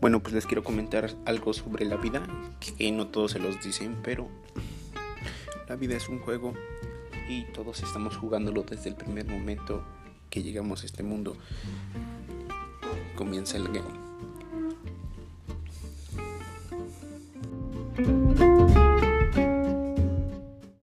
Bueno, pues les quiero comentar algo sobre la vida, que no todos se los dicen, pero la vida es un juego y todos estamos jugándolo desde el primer momento que llegamos a este mundo. Comienza el game.